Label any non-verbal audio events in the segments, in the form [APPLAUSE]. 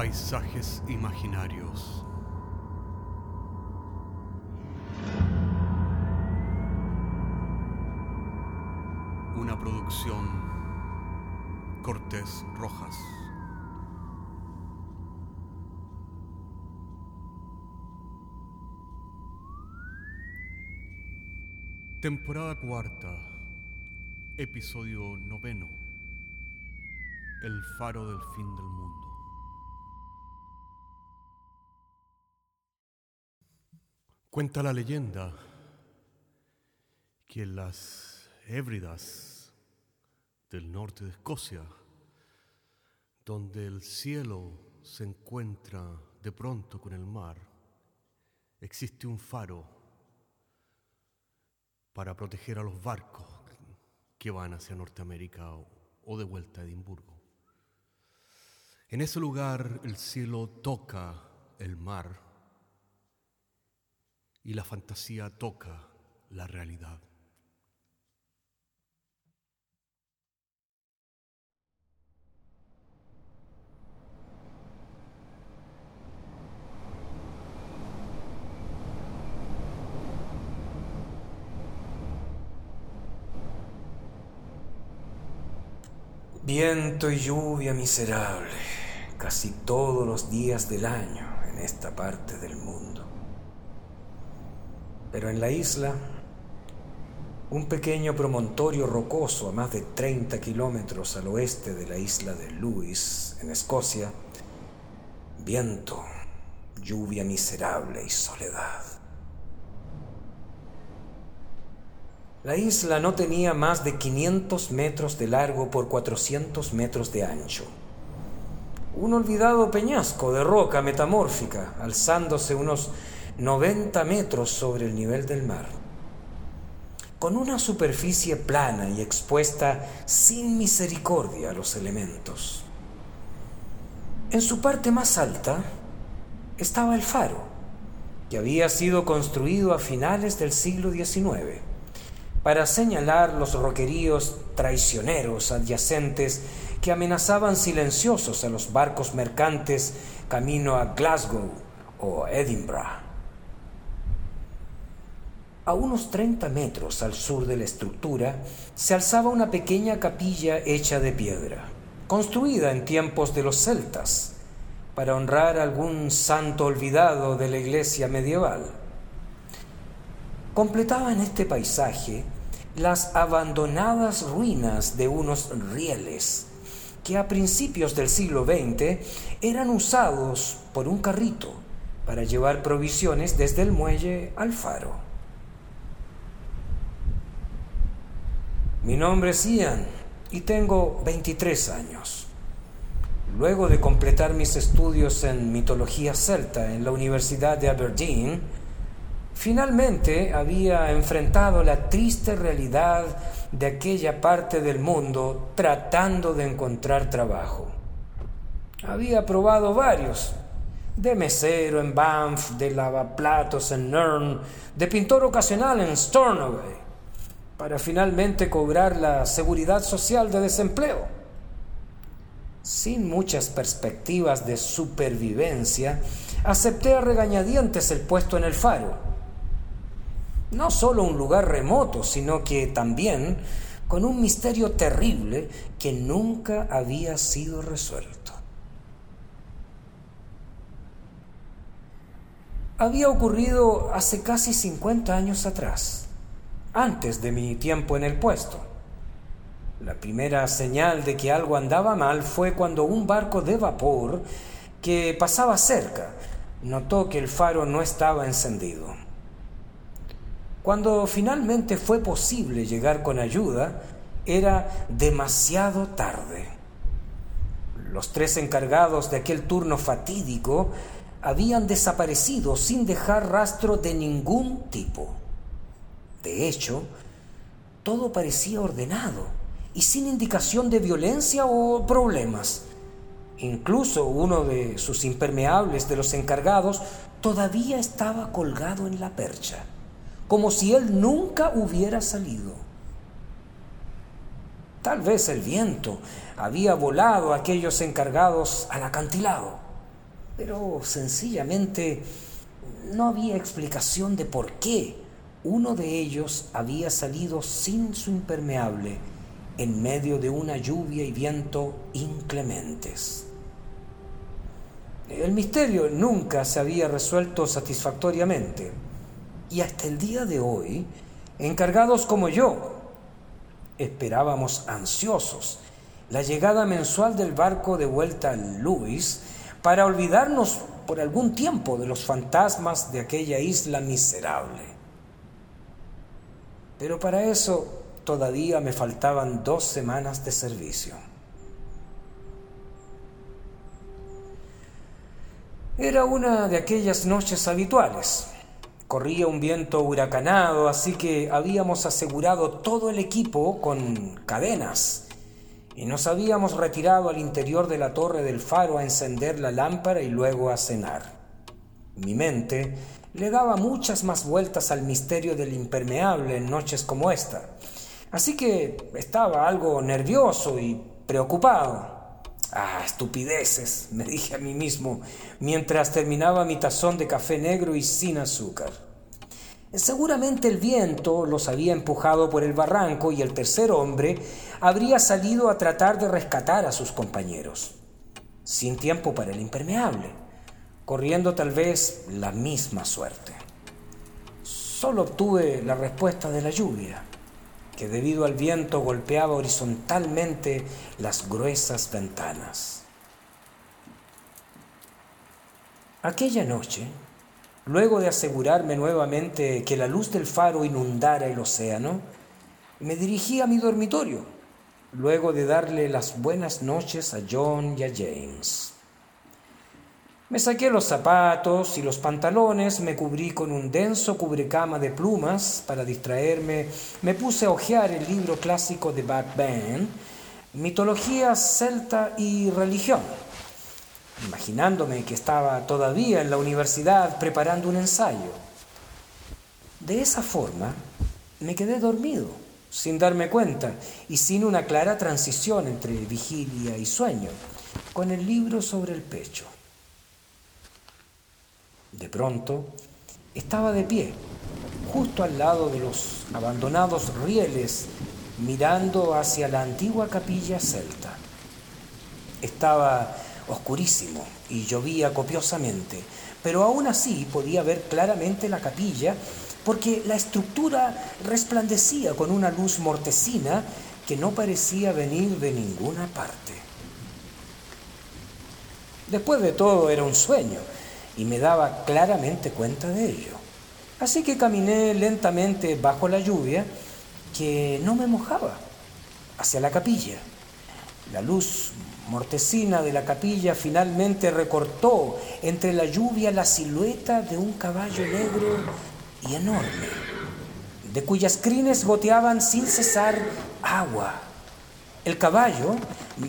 Paisajes imaginarios. Una producción Cortés Rojas. Temporada cuarta, episodio noveno. El faro del fin del mundo. Cuenta la leyenda que en las Hébridas del norte de Escocia, donde el cielo se encuentra de pronto con el mar, existe un faro para proteger a los barcos que van hacia Norteamérica o, de vuelta a Edimburgo. En ese lugar el cielo toca el mar y la fantasía toca la realidad. Viento y lluvia miserable, casi todos los días del año en esta parte del mundo. Pero en la isla, un pequeño promontorio rocoso a más de 30 kilómetros al oeste de la isla de Lewis, en Escocia, viento, lluvia miserable y soledad. La isla no tenía más de 500 metros de largo por 400 metros de ancho. Un olvidado peñasco de roca metamórfica, alzándose unos 90 metros sobre el nivel del mar. Con una superficie plana y expuesta sin misericordia a los elementos. En su parte más alta estaba el faro, que había sido construido a finales del siglo XIX para señalar los roqueríos traicioneros adyacentes que amenazaban silenciosos a los barcos mercantes camino a Glasgow o Edinburgh. A unos 30 metros al sur de la estructura se alzaba una pequeña capilla hecha de piedra, construida en tiempos de los celtas, para honrar a algún santo olvidado de la iglesia medieval. Completaban este paisaje las abandonadas ruinas de unos rieles que a principios del siglo XX eran usados por un carrito para llevar provisiones desde el muelle al faro. Mi nombre es Ian y tengo 23 años. Luego de completar mis estudios en mitología celta en la Universidad de Aberdeen, finalmente había enfrentado la triste realidad de aquella parte del mundo tratando de encontrar trabajo. Había probado varios, de mesero en Banff, de lavaplatos en Nern, de pintor ocasional en Stornoway para finalmente cobrar la seguridad social de desempleo. Sin muchas perspectivas de supervivencia, acepté a regañadientes el puesto en el faro. No solo un lugar remoto, sino que también con un misterio terrible que nunca había sido resuelto. Había ocurrido hace casi 50 años atrás antes de mi tiempo en el puesto. La primera señal de que algo andaba mal fue cuando un barco de vapor que pasaba cerca notó que el faro no estaba encendido. Cuando finalmente fue posible llegar con ayuda, era demasiado tarde. Los tres encargados de aquel turno fatídico habían desaparecido sin dejar rastro de ningún tipo. De hecho, todo parecía ordenado y sin indicación de violencia o problemas. Incluso uno de sus impermeables de los encargados todavía estaba colgado en la percha, como si él nunca hubiera salido. Tal vez el viento había volado a aquellos encargados al acantilado, pero sencillamente no había explicación de por qué uno de ellos había salido sin su impermeable en medio de una lluvia y viento inclementes. El misterio nunca se había resuelto satisfactoriamente y hasta el día de hoy, encargados como yo, esperábamos ansiosos la llegada mensual del barco de vuelta a Luis para olvidarnos por algún tiempo de los fantasmas de aquella isla miserable. Pero para eso todavía me faltaban dos semanas de servicio. Era una de aquellas noches habituales. Corría un viento huracanado, así que habíamos asegurado todo el equipo con cadenas y nos habíamos retirado al interior de la torre del faro a encender la lámpara y luego a cenar. Mi mente le daba muchas más vueltas al misterio del impermeable en noches como esta, así que estaba algo nervioso y preocupado. Ah, estupideces, [LAUGHS] me dije a mí mismo mientras terminaba mi tazón de café negro y sin azúcar. Seguramente el viento los había empujado por el barranco y el tercer hombre habría salido a tratar de rescatar a sus compañeros, sin tiempo para el impermeable, corriendo tal vez la misma suerte. Solo obtuve la respuesta de la lluvia, que debido al viento golpeaba horizontalmente las gruesas ventanas. Aquella noche, Luego de asegurarme nuevamente que la luz del faro inundara el océano, me dirigí a mi dormitorio, luego de darle las buenas noches a John y a James. Me saqué los zapatos y los pantalones, me cubrí con un denso cubrecama de plumas para distraerme, me puse a hojear el libro clásico de Bad Ben, Mitología celta y religión imaginándome que estaba todavía en la universidad preparando un ensayo. De esa forma, me quedé dormido, sin darme cuenta y sin una clara transición entre vigilia y sueño, con el libro sobre el pecho. De pronto, estaba de pie, justo al lado de los abandonados rieles, mirando hacia la antigua capilla celta. Estaba oscurísimo y llovía copiosamente, pero aún así podía ver claramente la capilla porque la estructura resplandecía con una luz mortecina que no parecía venir de ninguna parte. Después de todo era un sueño y me daba claramente cuenta de ello. Así que caminé lentamente bajo la lluvia que no me mojaba hacia la capilla. La luz mortecina de la capilla finalmente recortó entre la lluvia la silueta de un caballo negro y enorme, de cuyas crines goteaban sin cesar agua. El caballo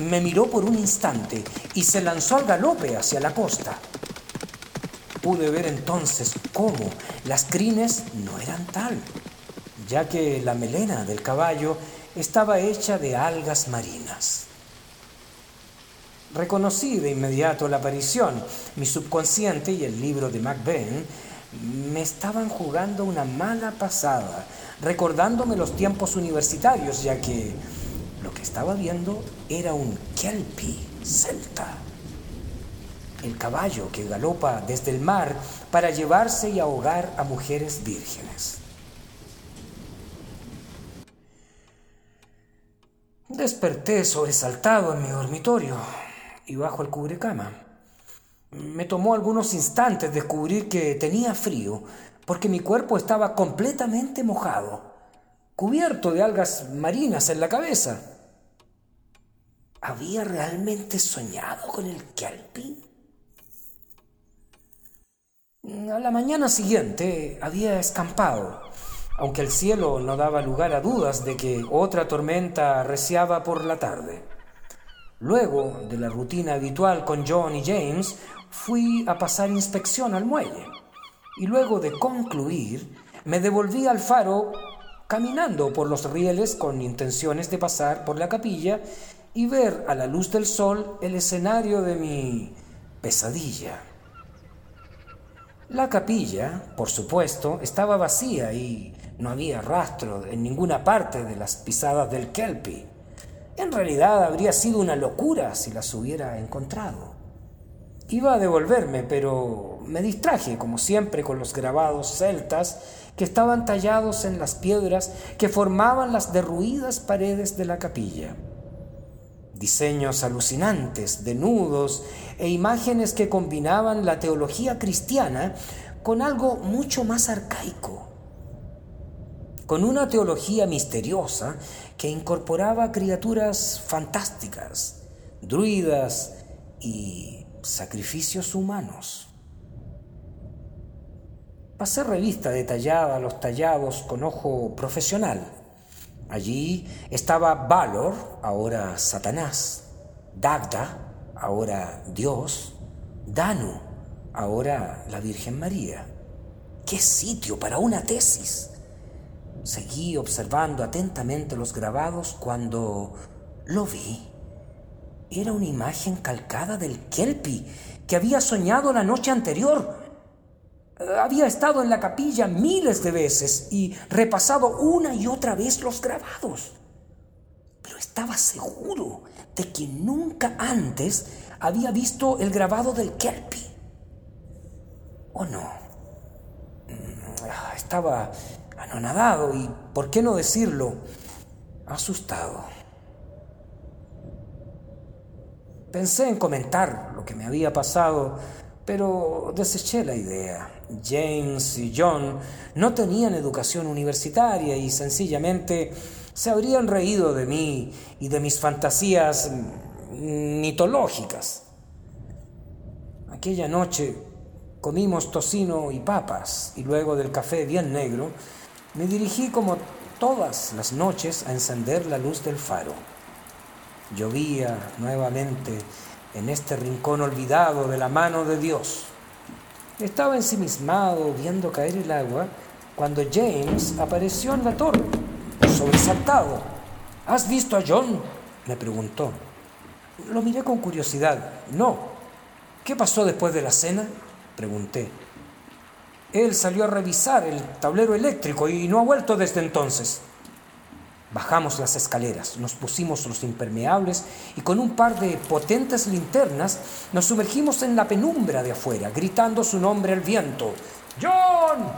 me miró por un instante y se lanzó al galope hacia la costa. Pude ver entonces cómo las crines no eran tal, ya que la melena del caballo estaba hecha de algas marinas. Reconocí de inmediato la aparición. Mi subconsciente y el libro de MacBain me estaban jugando una mala pasada, recordándome los tiempos universitarios, ya que lo que estaba viendo era un kelpie celta. El caballo que galopa desde el mar para llevarse y ahogar a mujeres vírgenes. Desperté sobresaltado en mi dormitorio y bajo el cubrecama. Me tomó algunos instantes descubrir que tenía frío, porque mi cuerpo estaba completamente mojado, cubierto de algas marinas en la cabeza. ¿Había realmente soñado con el Kelpie? A la mañana siguiente había escampado, aunque el cielo no daba lugar a dudas de que otra tormenta arreciaba por la tarde. Luego de la rutina habitual con John y James, fui a pasar inspección al muelle. Y luego de concluir, me devolví al faro caminando por los rieles con intenciones de pasar por la capilla y ver a la luz del sol el escenario de mi pesadilla. La capilla, por supuesto, estaba vacía y no había rastro en ninguna parte de las pisadas del Kelpie. En realidad habría sido una locura si las hubiera encontrado. Iba a devolverme, pero me distraje, como siempre, con los grabados celtas que estaban tallados en las piedras que formaban las derruidas paredes de la capilla. Diseños alucinantes, nudos e imágenes que combinaban la teología cristiana con algo mucho más arcaico, con una teología misteriosa que incorporaba criaturas fantásticas, druidas y sacrificios humanos. Pasé revista detallada a los tallados con ojo profesional. Allí estaba Valor, ahora Satanás, Dagda, ahora Dios, Danu, ahora la Virgen María. ¡Qué sitio para una tesis! Seguí observando atentamente los grabados cuando lo vi. Era una imagen calcada del Kelpie que había soñado la noche anterior. Había estado en la capilla miles de veces y repasado una y otra vez los grabados. Pero estaba seguro de que nunca antes había visto el grabado del Kelpie. ¿O no? Mm, estaba anonadado y, ¿por qué no decirlo, asustado. Pensé en comentar lo que me había pasado, pero deseché la idea. James y John no tenían educación universitaria y sencillamente se habrían reído de mí y de mis fantasías mitológicas. Aquella noche comimos tocino y papas y luego del café bien negro me dirigí como todas las noches a encender la luz del faro. Llovía nuevamente en este rincón olvidado de la mano de Dios. Estaba ensimismado viendo caer el agua cuando James apareció en la torre, sobresaltado. ¿Has visto a John? me preguntó. Lo miré con curiosidad. No. ¿Qué pasó después de la cena? pregunté. Él salió a revisar el tablero eléctrico y no ha vuelto desde entonces. Bajamos las escaleras, nos pusimos los impermeables y con un par de potentes linternas nos sumergimos en la penumbra de afuera, gritando su nombre al viento. ¡John!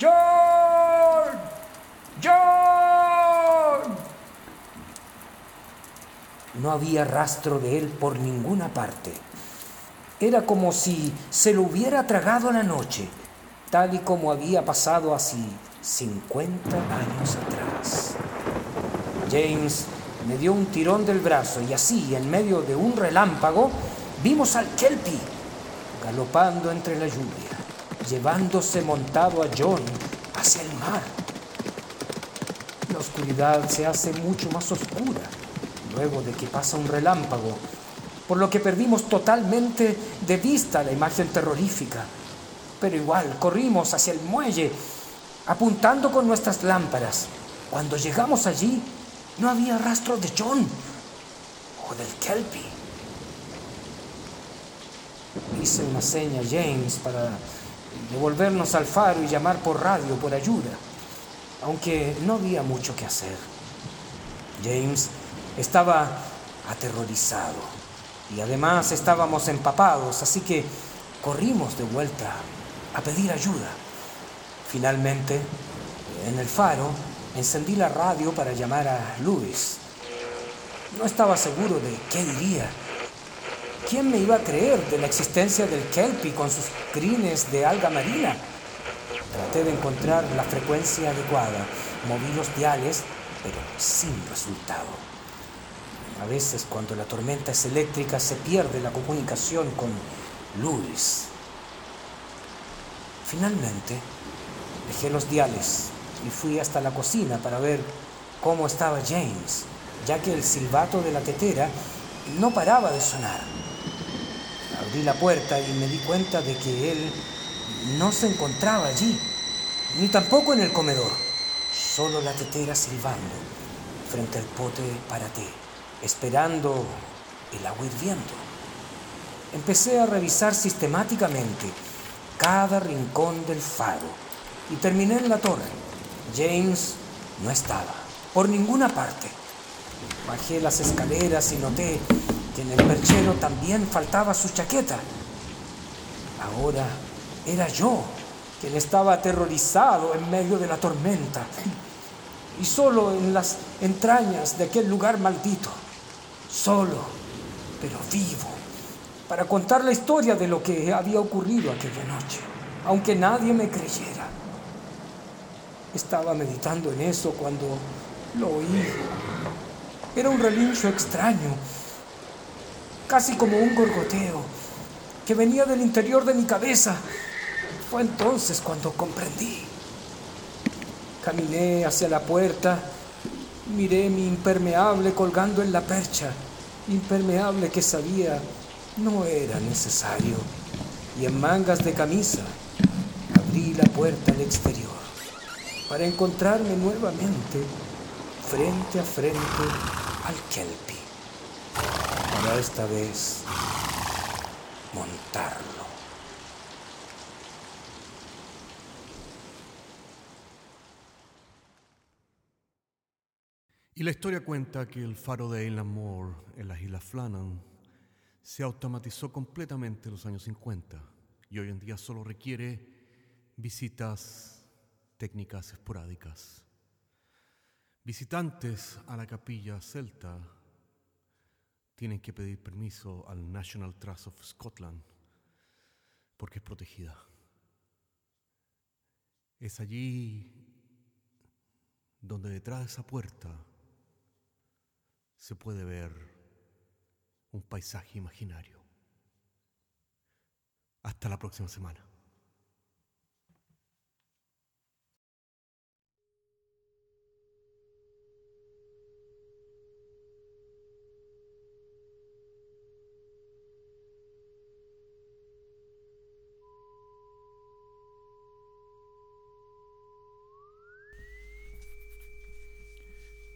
¡John! ¡John! No había rastro de él por ninguna parte. Era como si se lo hubiera tragado la noche, tal y como había pasado así 50 años atrás. James me dio un tirón del brazo y así, en medio de un relámpago, vimos al Kelpie galopando entre la lluvia, llevándose montado a John hacia el mar. La oscuridad se hace mucho más oscura luego de que pasa un relámpago, por lo que perdimos totalmente de vista la imagen terrorífica. Pero igual corrimos hacia el muelle, apuntando con nuestras lámparas. Cuando llegamos allí, no había rastro de John o del Kelpie. Hice una seña a James para devolvernos al faro y llamar por radio por ayuda, aunque no había mucho que hacer. James estaba aterrorizado y además estábamos empapados, así que corrimos de vuelta a pedir ayuda. Finalmente, en el faro, Encendí la radio para llamar a Luis. No estaba seguro de qué diría. ¿Quién me iba a creer de la existencia del Kelpie con sus crines de alga marina? Traté de encontrar la frecuencia adecuada, moví los diales, pero sin resultado. A veces cuando la tormenta es eléctrica se pierde la comunicación con Luis. Finalmente, dejé los diales y fui hasta la cocina para ver cómo estaba James, ya que el silbato de la tetera no paraba de sonar. Abrí la puerta y me di cuenta de que él no se encontraba allí, ni tampoco en el comedor, solo la tetera silbando frente al pote para té, esperando el agua hirviendo. Empecé a revisar sistemáticamente cada rincón del faro y terminé en la torre. James no estaba, por ninguna parte. Bajé las escaleras y noté que en el perchero también faltaba su chaqueta. Ahora era yo quien estaba aterrorizado en medio de la tormenta y solo en las entrañas de aquel lugar maldito, solo, pero vivo, para contar la historia de lo que había ocurrido aquella noche, aunque nadie me creyera. Estaba meditando en eso cuando lo oí. Era un relincho extraño, casi como un gorgoteo, que venía del interior de mi cabeza. Fue entonces cuando comprendí. Caminé hacia la puerta, miré mi impermeable colgando en la percha, impermeable que sabía no era necesario, y en mangas de camisa abrí la puerta al exterior para encontrarme nuevamente frente a frente al Kelpie, para esta vez montarlo. Y la historia cuenta que el faro de Inland Moore en las Islas Flannan se automatizó completamente en los años 50 y hoy en día solo requiere visitas técnicas esporádicas. Visitantes a la capilla celta tienen que pedir permiso al National Trust of Scotland porque es protegida. Es allí donde detrás de esa puerta se puede ver un paisaje imaginario. Hasta la próxima semana.